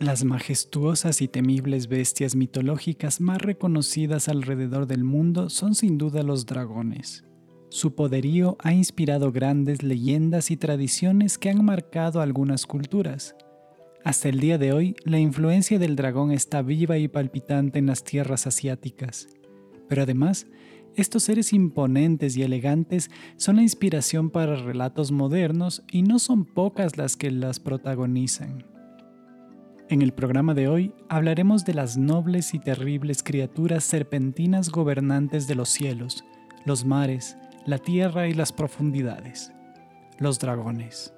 Las majestuosas y temibles bestias mitológicas más reconocidas alrededor del mundo son sin duda los dragones. Su poderío ha inspirado grandes leyendas y tradiciones que han marcado algunas culturas. Hasta el día de hoy, la influencia del dragón está viva y palpitante en las tierras asiáticas. Pero además, estos seres imponentes y elegantes son la inspiración para relatos modernos y no son pocas las que las protagonizan. En el programa de hoy hablaremos de las nobles y terribles criaturas serpentinas gobernantes de los cielos, los mares, la tierra y las profundidades, los dragones.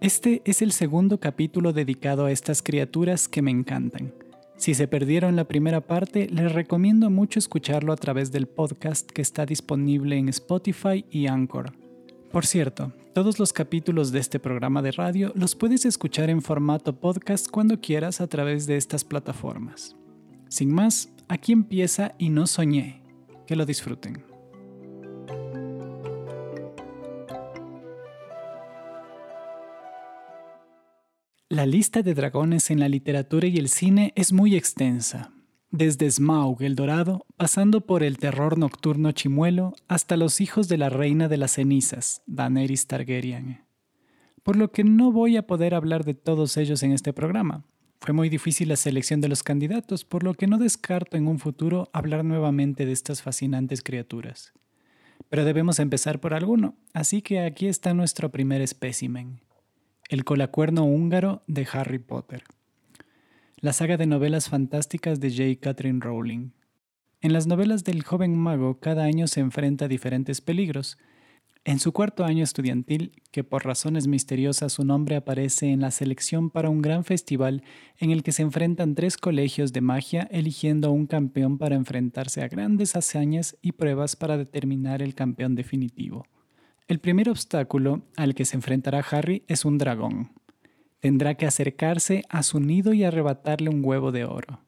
Este es el segundo capítulo dedicado a estas criaturas que me encantan. Si se perdieron la primera parte, les recomiendo mucho escucharlo a través del podcast que está disponible en Spotify y Anchor. Por cierto, todos los capítulos de este programa de radio los puedes escuchar en formato podcast cuando quieras a través de estas plataformas. Sin más, aquí empieza y no soñé. Que lo disfruten. La lista de dragones en la literatura y el cine es muy extensa, desde Smaug el Dorado, pasando por el terror nocturno chimuelo, hasta los hijos de la reina de las cenizas, Daenerys Targaryen. Por lo que no voy a poder hablar de todos ellos en este programa. Fue muy difícil la selección de los candidatos, por lo que no descarto en un futuro hablar nuevamente de estas fascinantes criaturas. Pero debemos empezar por alguno, así que aquí está nuestro primer espécimen. El colacuerno húngaro de Harry Potter. La saga de novelas fantásticas de J. Catherine Rowling. En las novelas del joven mago cada año se enfrenta a diferentes peligros. En su cuarto año estudiantil, que por razones misteriosas su nombre aparece en la selección para un gran festival en el que se enfrentan tres colegios de magia eligiendo a un campeón para enfrentarse a grandes hazañas y pruebas para determinar el campeón definitivo. El primer obstáculo al que se enfrentará Harry es un dragón. Tendrá que acercarse a su nido y arrebatarle un huevo de oro.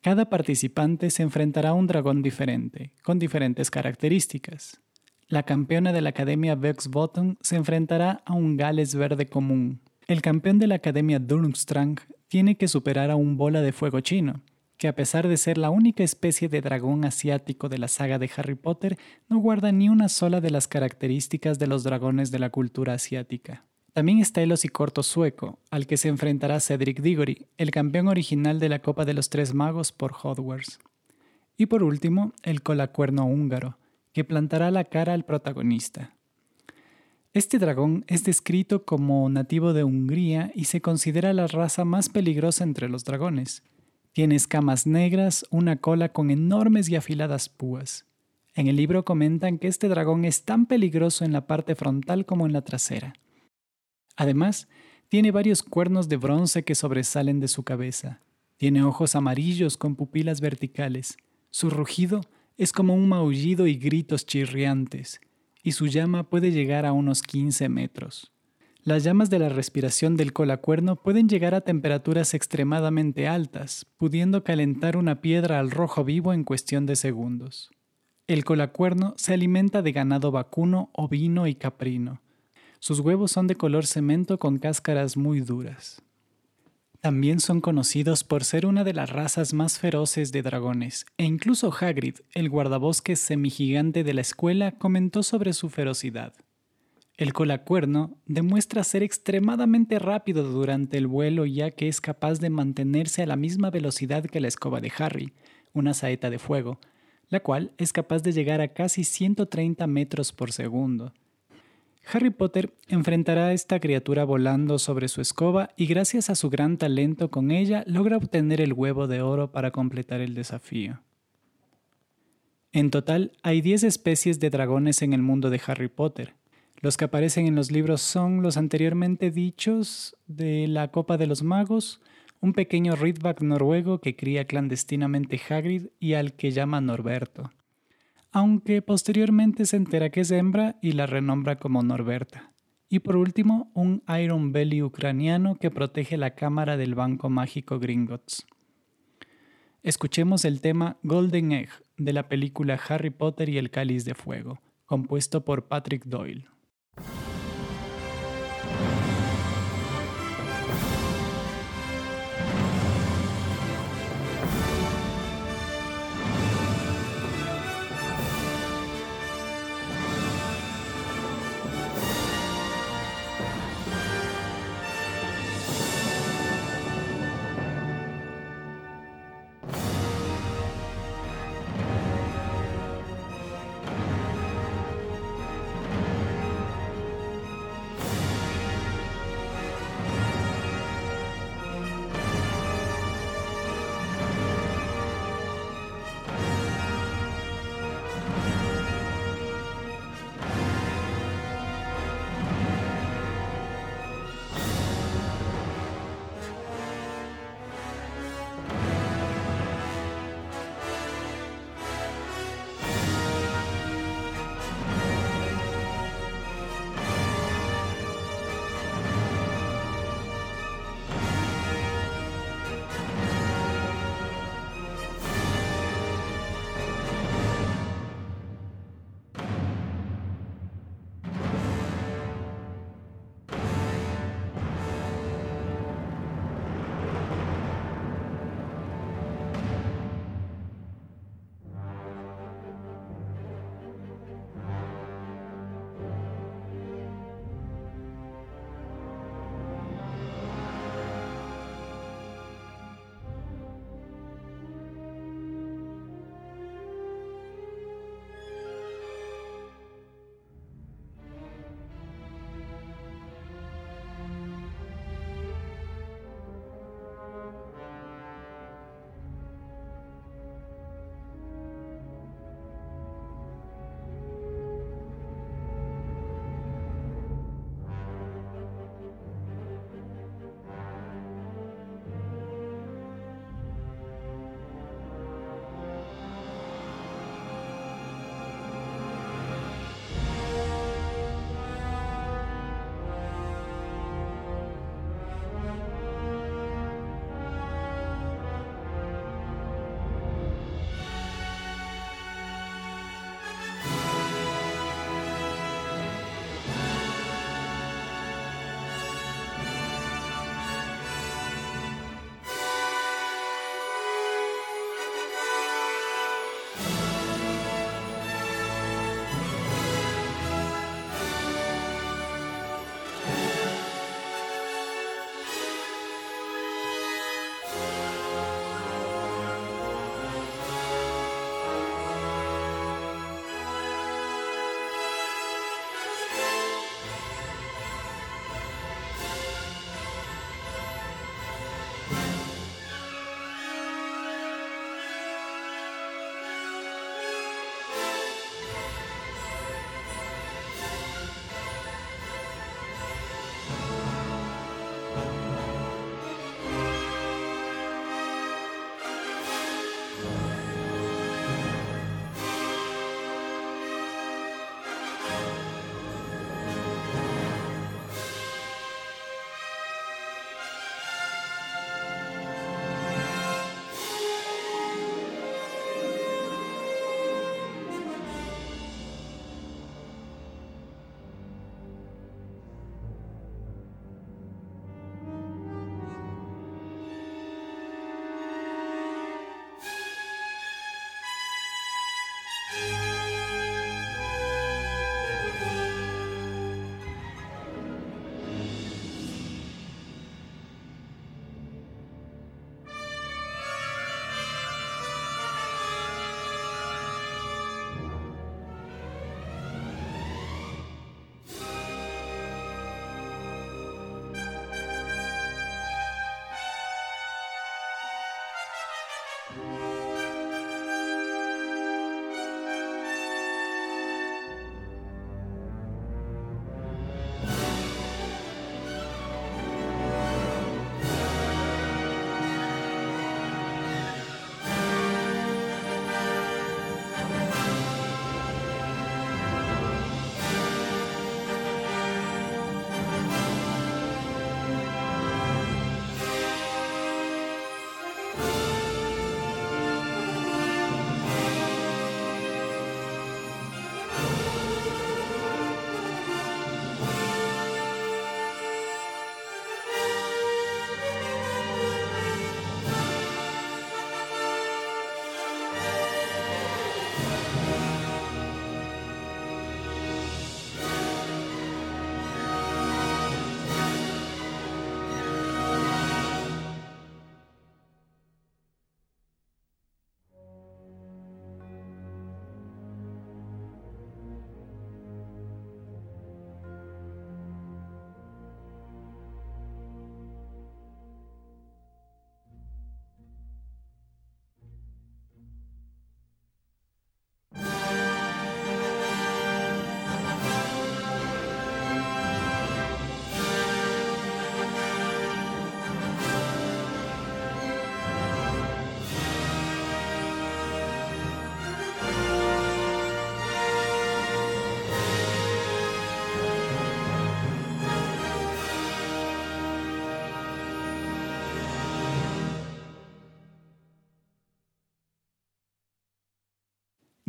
Cada participante se enfrentará a un dragón diferente, con diferentes características. La campeona de la Academia Vex Bottom se enfrentará a un Gales verde común. El campeón de la Academia Durmstrang tiene que superar a un bola de fuego chino, que a pesar de ser la única especie de dragón asiático de la saga de Harry Potter, no guarda ni una sola de las características de los dragones de la cultura asiática. También está el osicorto sueco, al que se enfrentará Cedric Diggory, el campeón original de la Copa de los Tres Magos por Hogwarts. Y por último, el colacuerno húngaro, que plantará la cara al protagonista. Este dragón es descrito como nativo de Hungría y se considera la raza más peligrosa entre los dragones. Tiene escamas negras, una cola con enormes y afiladas púas. En el libro comentan que este dragón es tan peligroso en la parte frontal como en la trasera. Además, tiene varios cuernos de bronce que sobresalen de su cabeza. Tiene ojos amarillos con pupilas verticales. Su rugido es como un maullido y gritos chirriantes, y su llama puede llegar a unos 15 metros. Las llamas de la respiración del colacuerno pueden llegar a temperaturas extremadamente altas, pudiendo calentar una piedra al rojo vivo en cuestión de segundos. El colacuerno se alimenta de ganado vacuno, ovino y caprino. Sus huevos son de color cemento con cáscaras muy duras. También son conocidos por ser una de las razas más feroces de dragones, e incluso Hagrid, el guardabosques semigigante de la escuela, comentó sobre su ferocidad. El colacuerno demuestra ser extremadamente rápido durante el vuelo ya que es capaz de mantenerse a la misma velocidad que la escoba de Harry, una saeta de fuego, la cual es capaz de llegar a casi 130 metros por segundo. Harry Potter enfrentará a esta criatura volando sobre su escoba y gracias a su gran talento con ella logra obtener el huevo de oro para completar el desafío. En total hay 10 especies de dragones en el mundo de Harry Potter, los que aparecen en los libros son los anteriormente dichos de la Copa de los Magos, un pequeño Ridback noruego que cría clandestinamente Hagrid y al que llama Norberto, aunque posteriormente se entera que es hembra y la renombra como Norberta. Y por último, un Iron Belly ucraniano que protege la cámara del Banco Mágico Gringotts. Escuchemos el tema Golden Egg de la película Harry Potter y el Cáliz de Fuego, compuesto por Patrick Doyle.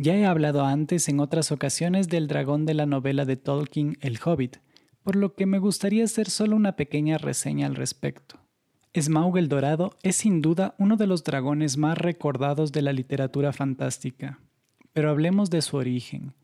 Ya he hablado antes en otras ocasiones del dragón de la novela de Tolkien El Hobbit, por lo que me gustaría hacer solo una pequeña reseña al respecto. Smaug el Dorado es sin duda uno de los dragones más recordados de la literatura fantástica. Pero hablemos de su origen.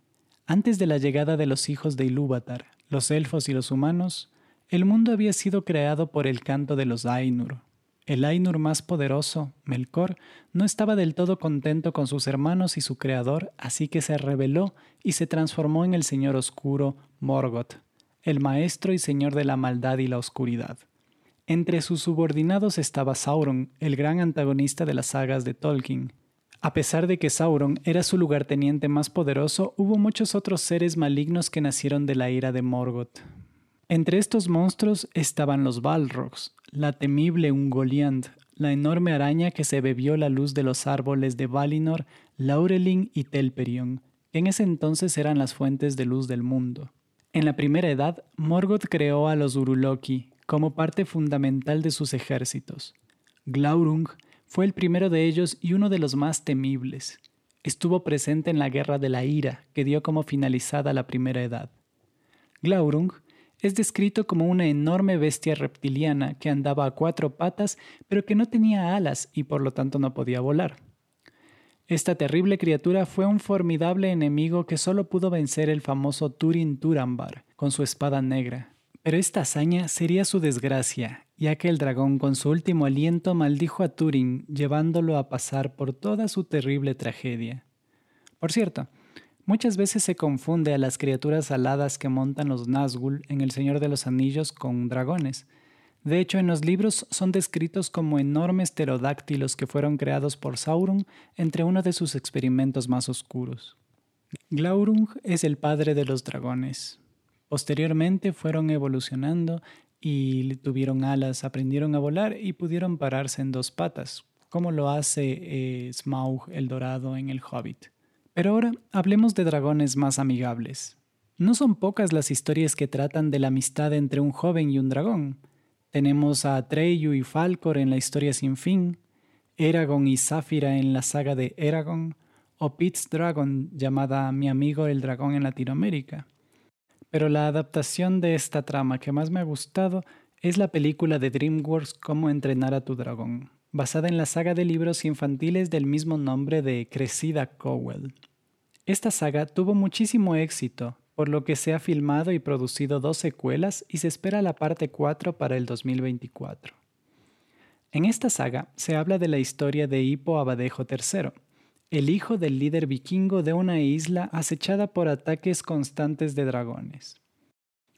Antes de la llegada de los hijos de Ilúvatar, los elfos y los humanos, el mundo había sido creado por el canto de los Ainur. El Ainur más poderoso, Melkor, no estaba del todo contento con sus hermanos y su creador, así que se rebeló y se transformó en el Señor Oscuro, Morgoth, el maestro y señor de la maldad y la oscuridad. Entre sus subordinados estaba Sauron, el gran antagonista de las sagas de Tolkien, a pesar de que Sauron era su lugarteniente más poderoso, hubo muchos otros seres malignos que nacieron de la ira de Morgoth. Entre estos monstruos estaban los Balrogs, la temible Ungoliant, la enorme araña que se bebió la luz de los árboles de Valinor, Laurelin y Telperion, que en ese entonces eran las fuentes de luz del mundo. En la primera edad, Morgoth creó a los Uruloki como parte fundamental de sus ejércitos. Glaurung fue el primero de ellos y uno de los más temibles. Estuvo presente en la Guerra de la Ira, que dio como finalizada la Primera Edad. Glaurung es descrito como una enorme bestia reptiliana que andaba a cuatro patas, pero que no tenía alas y por lo tanto no podía volar. Esta terrible criatura fue un formidable enemigo que solo pudo vencer el famoso Turin Turambar con su espada negra. Pero esta hazaña sería su desgracia, ya que el dragón con su último aliento maldijo a Turing, llevándolo a pasar por toda su terrible tragedia. Por cierto, muchas veces se confunde a las criaturas aladas que montan los Nazgûl en El Señor de los Anillos con dragones. De hecho, en los libros son descritos como enormes pterodáctilos que fueron creados por Sauron entre uno de sus experimentos más oscuros. Glaurung es el padre de los dragones. Posteriormente fueron evolucionando y tuvieron alas, aprendieron a volar y pudieron pararse en dos patas, como lo hace eh, Smaug el Dorado en el Hobbit. Pero ahora hablemos de dragones más amigables. No son pocas las historias que tratan de la amistad entre un joven y un dragón. Tenemos a Atreyu y Falcor en la historia sin fin, Eragon y Zafira en la saga de Eragon, o Pete's Dragon llamada Mi amigo el dragón en Latinoamérica. Pero la adaptación de esta trama que más me ha gustado es la película de DreamWorks Cómo entrenar a tu dragón, basada en la saga de libros infantiles del mismo nombre de Crecida Cowell. Esta saga tuvo muchísimo éxito, por lo que se ha filmado y producido dos secuelas y se espera la parte 4 para el 2024. En esta saga se habla de la historia de Hippo Abadejo III, el hijo del líder vikingo de una isla acechada por ataques constantes de dragones.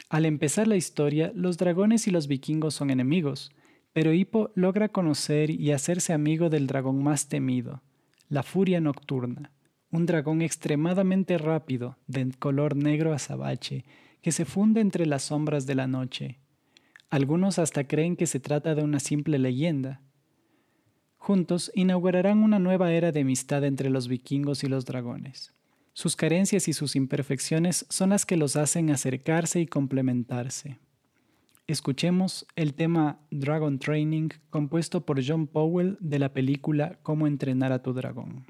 Al empezar la historia, los dragones y los vikingos son enemigos, pero Hippo logra conocer y hacerse amigo del dragón más temido, la Furia Nocturna, un dragón extremadamente rápido, de color negro azabache, que se funde entre las sombras de la noche. Algunos hasta creen que se trata de una simple leyenda, Juntos inaugurarán una nueva era de amistad entre los vikingos y los dragones. Sus carencias y sus imperfecciones son las que los hacen acercarse y complementarse. Escuchemos el tema Dragon Training compuesto por John Powell de la película Cómo entrenar a tu dragón.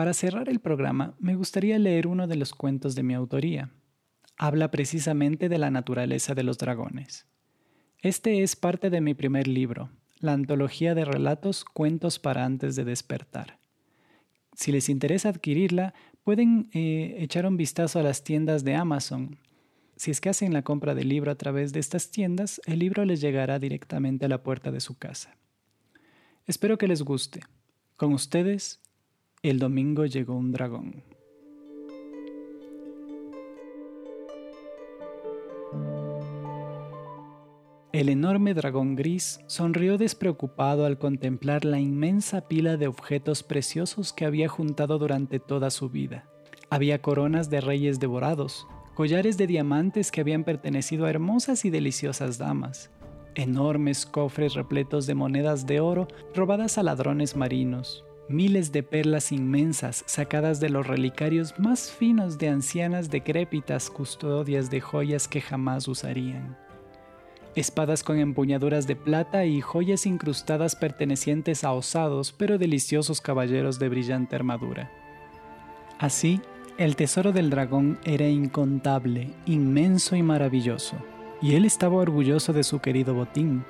Para cerrar el programa, me gustaría leer uno de los cuentos de mi autoría. Habla precisamente de la naturaleza de los dragones. Este es parte de mi primer libro, la antología de relatos Cuentos para antes de despertar. Si les interesa adquirirla, pueden eh, echar un vistazo a las tiendas de Amazon. Si es que hacen la compra del libro a través de estas tiendas, el libro les llegará directamente a la puerta de su casa. Espero que les guste. Con ustedes, el domingo llegó un dragón. El enorme dragón gris sonrió despreocupado al contemplar la inmensa pila de objetos preciosos que había juntado durante toda su vida. Había coronas de reyes devorados, collares de diamantes que habían pertenecido a hermosas y deliciosas damas, enormes cofres repletos de monedas de oro robadas a ladrones marinos, miles de perlas inmensas sacadas de los relicarios más finos de ancianas decrépitas custodias de joyas que jamás usarían espadas con empuñaduras de plata y joyas incrustadas pertenecientes a osados pero deliciosos caballeros de brillante armadura. Así, el tesoro del dragón era incontable, inmenso y maravilloso, y él estaba orgulloso de su querido botín.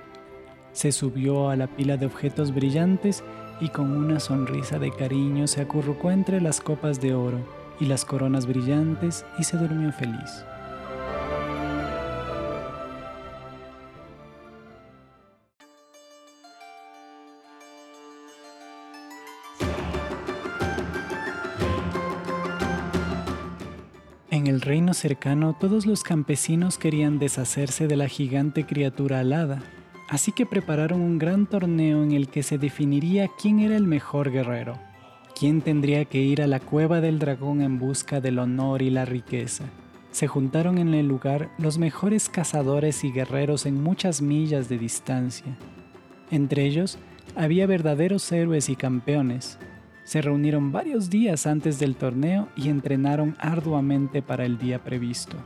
Se subió a la pila de objetos brillantes y con una sonrisa de cariño se acurrucó entre las copas de oro y las coronas brillantes y se durmió feliz. En el reino cercano todos los campesinos querían deshacerse de la gigante criatura alada, así que prepararon un gran torneo en el que se definiría quién era el mejor guerrero, quién tendría que ir a la cueva del dragón en busca del honor y la riqueza. Se juntaron en el lugar los mejores cazadores y guerreros en muchas millas de distancia. Entre ellos había verdaderos héroes y campeones, se reunieron varios días antes del torneo y entrenaron arduamente para el día previsto.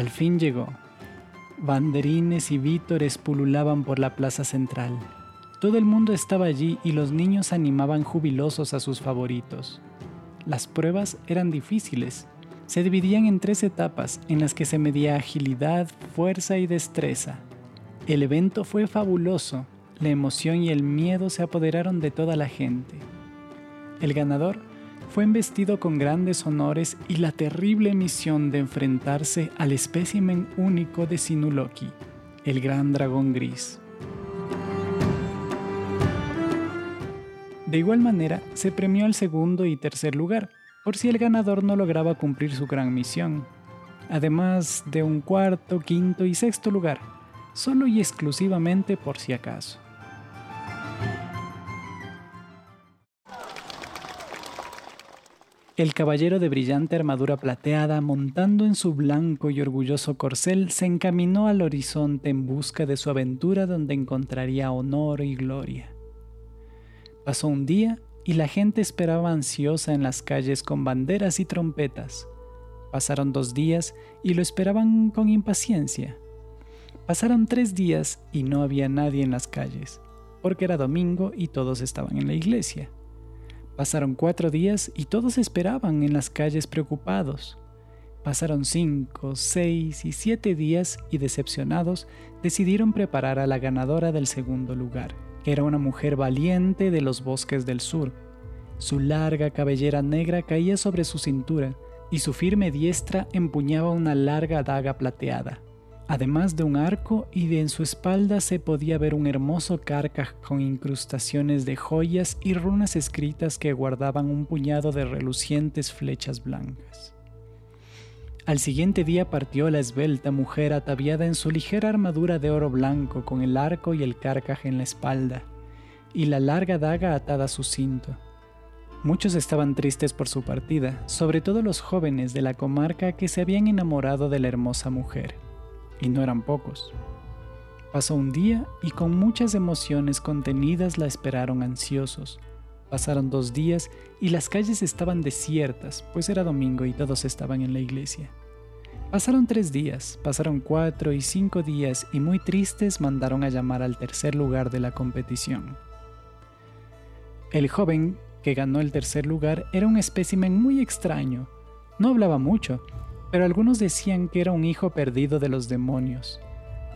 Al fin llegó. Banderines y vítores pululaban por la plaza central. Todo el mundo estaba allí y los niños animaban jubilosos a sus favoritos. Las pruebas eran difíciles. Se dividían en tres etapas en las que se medía agilidad, fuerza y destreza. El evento fue fabuloso, la emoción y el miedo se apoderaron de toda la gente. El ganador fue investido con grandes honores y la terrible misión de enfrentarse al espécimen único de Sinuloki, el gran dragón gris. De igual manera, se premió al segundo y tercer lugar, por si el ganador no lograba cumplir su gran misión, además de un cuarto, quinto y sexto lugar, solo y exclusivamente por si acaso. El caballero de brillante armadura plateada, montando en su blanco y orgulloso corcel, se encaminó al horizonte en busca de su aventura donde encontraría honor y gloria. Pasó un día y la gente esperaba ansiosa en las calles con banderas y trompetas. Pasaron dos días y lo esperaban con impaciencia. Pasaron tres días y no había nadie en las calles, porque era domingo y todos estaban en la iglesia. Pasaron cuatro días y todos esperaban en las calles preocupados. Pasaron cinco, seis y siete días y decepcionados decidieron preparar a la ganadora del segundo lugar, que era una mujer valiente de los bosques del sur. Su larga cabellera negra caía sobre su cintura y su firme diestra empuñaba una larga daga plateada. Además de un arco y de en su espalda se podía ver un hermoso carcaj con incrustaciones de joyas y runas escritas que guardaban un puñado de relucientes flechas blancas. Al siguiente día partió la esbelta mujer ataviada en su ligera armadura de oro blanco con el arco y el carcaj en la espalda, y la larga daga atada a su cinto. Muchos estaban tristes por su partida, sobre todo los jóvenes de la comarca que se habían enamorado de la hermosa mujer y no eran pocos. Pasó un día y con muchas emociones contenidas la esperaron ansiosos. Pasaron dos días y las calles estaban desiertas, pues era domingo y todos estaban en la iglesia. Pasaron tres días, pasaron cuatro y cinco días y muy tristes mandaron a llamar al tercer lugar de la competición. El joven que ganó el tercer lugar era un espécimen muy extraño. No hablaba mucho, pero algunos decían que era un hijo perdido de los demonios.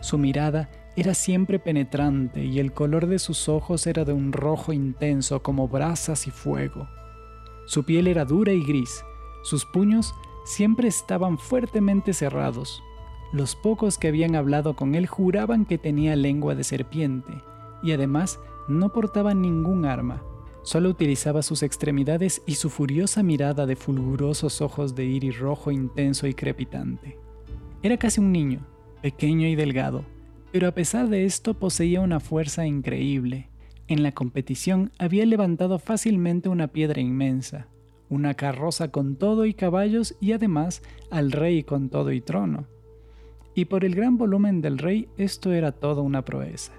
Su mirada era siempre penetrante y el color de sus ojos era de un rojo intenso como brasas y fuego. Su piel era dura y gris, sus puños siempre estaban fuertemente cerrados. Los pocos que habían hablado con él juraban que tenía lengua de serpiente y además no portaba ningún arma. Solo utilizaba sus extremidades y su furiosa mirada de fulgurosos ojos de iris rojo intenso y crepitante. Era casi un niño, pequeño y delgado, pero a pesar de esto poseía una fuerza increíble. En la competición había levantado fácilmente una piedra inmensa, una carroza con todo y caballos y además al rey con todo y trono. Y por el gran volumen del rey esto era todo una proeza.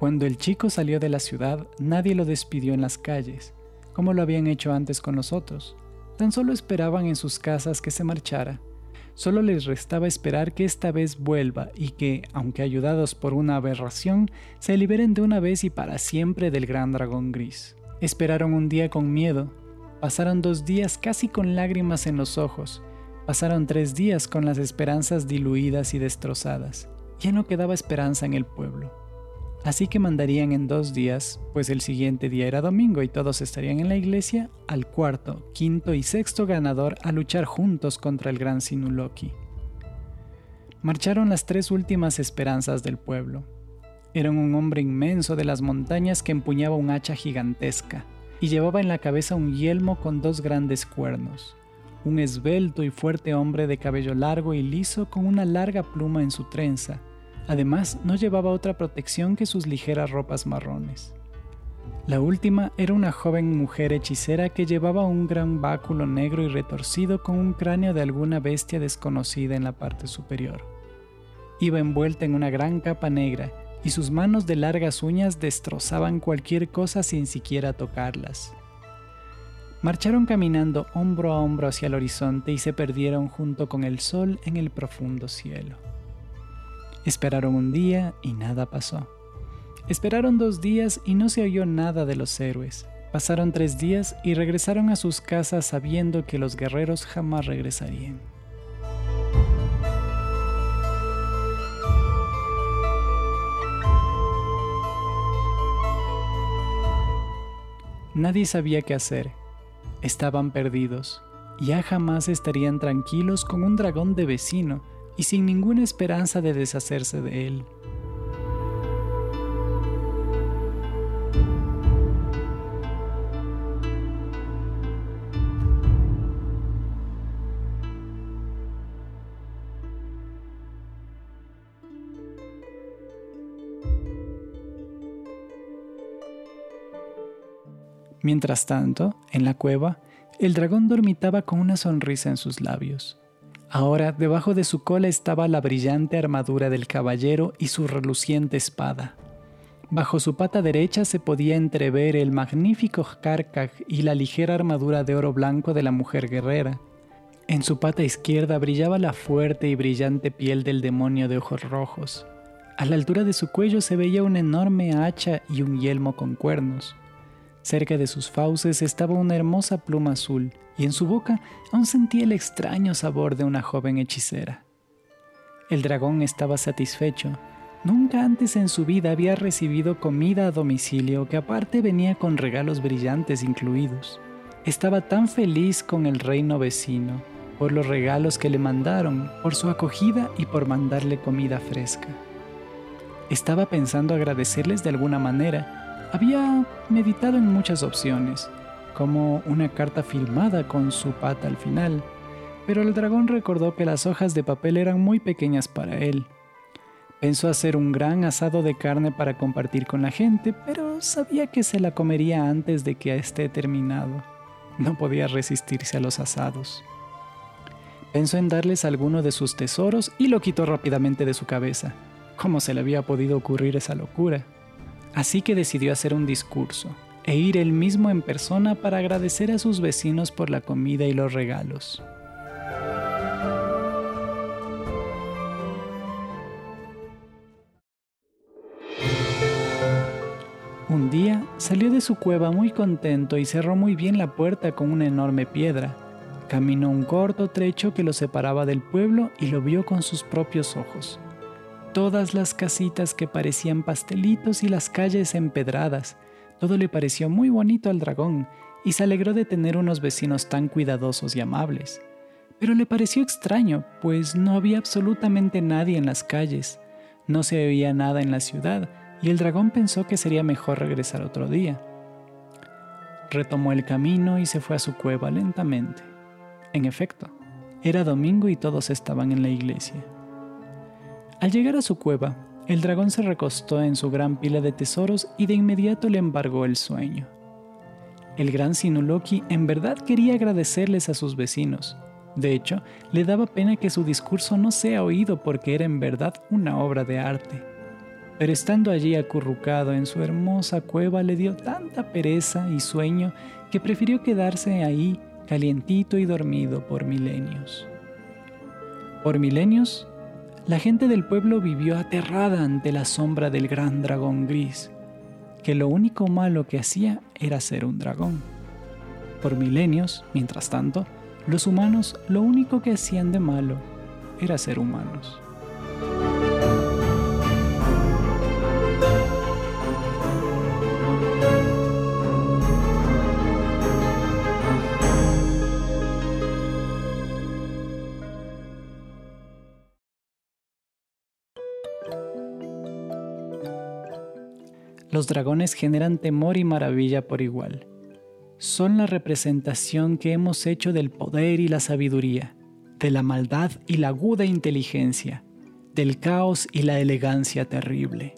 Cuando el chico salió de la ciudad, nadie lo despidió en las calles, como lo habían hecho antes con nosotros. Tan solo esperaban en sus casas que se marchara. Solo les restaba esperar que esta vez vuelva y que, aunque ayudados por una aberración, se liberen de una vez y para siempre del gran dragón gris. Esperaron un día con miedo, pasaron dos días casi con lágrimas en los ojos, pasaron tres días con las esperanzas diluidas y destrozadas. Ya no quedaba esperanza en el pueblo. Así que mandarían en dos días, pues el siguiente día era domingo y todos estarían en la iglesia, al cuarto, quinto y sexto ganador a luchar juntos contra el gran Sinuloki. Marcharon las tres últimas esperanzas del pueblo. Eran un hombre inmenso de las montañas que empuñaba un hacha gigantesca y llevaba en la cabeza un yelmo con dos grandes cuernos. Un esbelto y fuerte hombre de cabello largo y liso con una larga pluma en su trenza Además, no llevaba otra protección que sus ligeras ropas marrones. La última era una joven mujer hechicera que llevaba un gran báculo negro y retorcido con un cráneo de alguna bestia desconocida en la parte superior. Iba envuelta en una gran capa negra y sus manos de largas uñas destrozaban cualquier cosa sin siquiera tocarlas. Marcharon caminando hombro a hombro hacia el horizonte y se perdieron junto con el sol en el profundo cielo. Esperaron un día y nada pasó. Esperaron dos días y no se oyó nada de los héroes. Pasaron tres días y regresaron a sus casas sabiendo que los guerreros jamás regresarían. Nadie sabía qué hacer. Estaban perdidos. Ya jamás estarían tranquilos con un dragón de vecino y sin ninguna esperanza de deshacerse de él. Mientras tanto, en la cueva, el dragón dormitaba con una sonrisa en sus labios. Ahora debajo de su cola estaba la brillante armadura del caballero y su reluciente espada. Bajo su pata derecha se podía entrever el magnífico carcaj y la ligera armadura de oro blanco de la mujer guerrera. En su pata izquierda brillaba la fuerte y brillante piel del demonio de ojos rojos. A la altura de su cuello se veía una enorme hacha y un yelmo con cuernos. Cerca de sus fauces estaba una hermosa pluma azul, y en su boca aún sentía el extraño sabor de una joven hechicera. El dragón estaba satisfecho. Nunca antes en su vida había recibido comida a domicilio que aparte venía con regalos brillantes incluidos. Estaba tan feliz con el reino vecino, por los regalos que le mandaron, por su acogida y por mandarle comida fresca. Estaba pensando agradecerles de alguna manera, había meditado en muchas opciones, como una carta filmada con su pata al final, pero el dragón recordó que las hojas de papel eran muy pequeñas para él. Pensó hacer un gran asado de carne para compartir con la gente, pero sabía que se la comería antes de que esté terminado. No podía resistirse a los asados. Pensó en darles alguno de sus tesoros y lo quitó rápidamente de su cabeza. ¿Cómo se le había podido ocurrir esa locura? Así que decidió hacer un discurso e ir él mismo en persona para agradecer a sus vecinos por la comida y los regalos. Un día salió de su cueva muy contento y cerró muy bien la puerta con una enorme piedra. Caminó un corto trecho que lo separaba del pueblo y lo vio con sus propios ojos. Todas las casitas que parecían pastelitos y las calles empedradas, todo le pareció muy bonito al dragón y se alegró de tener unos vecinos tan cuidadosos y amables. Pero le pareció extraño, pues no había absolutamente nadie en las calles, no se veía nada en la ciudad, y el dragón pensó que sería mejor regresar otro día. Retomó el camino y se fue a su cueva lentamente. En efecto, era domingo y todos estaban en la iglesia. Al llegar a su cueva, el dragón se recostó en su gran pila de tesoros y de inmediato le embargó el sueño. El gran Sinuloki en verdad quería agradecerles a sus vecinos. De hecho, le daba pena que su discurso no sea oído porque era en verdad una obra de arte pero estando allí acurrucado en su hermosa cueva le dio tanta pereza y sueño que prefirió quedarse ahí calientito y dormido por milenios. Por milenios, la gente del pueblo vivió aterrada ante la sombra del gran dragón gris, que lo único malo que hacía era ser un dragón. Por milenios, mientras tanto, los humanos lo único que hacían de malo era ser humanos. Los dragones generan temor y maravilla por igual. Son la representación que hemos hecho del poder y la sabiduría, de la maldad y la aguda inteligencia, del caos y la elegancia terrible.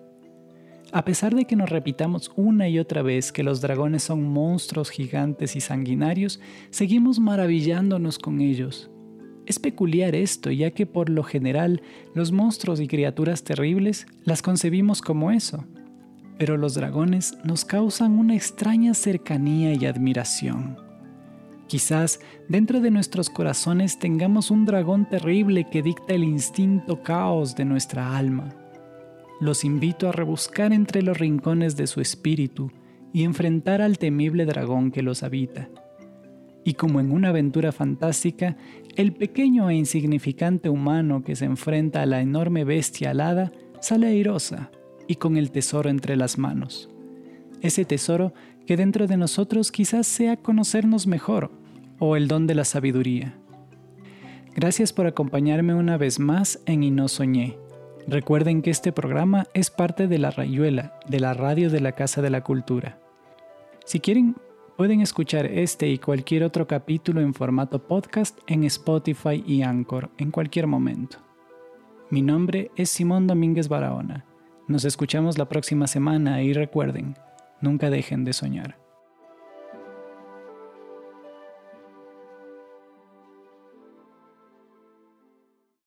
A pesar de que nos repitamos una y otra vez que los dragones son monstruos gigantes y sanguinarios, seguimos maravillándonos con ellos. Es peculiar esto, ya que por lo general los monstruos y criaturas terribles las concebimos como eso, pero los dragones nos causan una extraña cercanía y admiración. Quizás dentro de nuestros corazones tengamos un dragón terrible que dicta el instinto caos de nuestra alma. Los invito a rebuscar entre los rincones de su espíritu y enfrentar al temible dragón que los habita. Y como en una aventura fantástica, el pequeño e insignificante humano que se enfrenta a la enorme bestia alada sale airosa, y con el tesoro entre las manos. Ese tesoro que dentro de nosotros quizás sea conocernos mejor o el don de la sabiduría. Gracias por acompañarme una vez más en Y no soñé. Recuerden que este programa es parte de La Rayuela, de la radio de la Casa de la Cultura. Si quieren, pueden escuchar este y cualquier otro capítulo en formato podcast en Spotify y Anchor en cualquier momento. Mi nombre es Simón Domínguez Barahona. Nos escuchamos la próxima semana y recuerden, nunca dejen de soñar.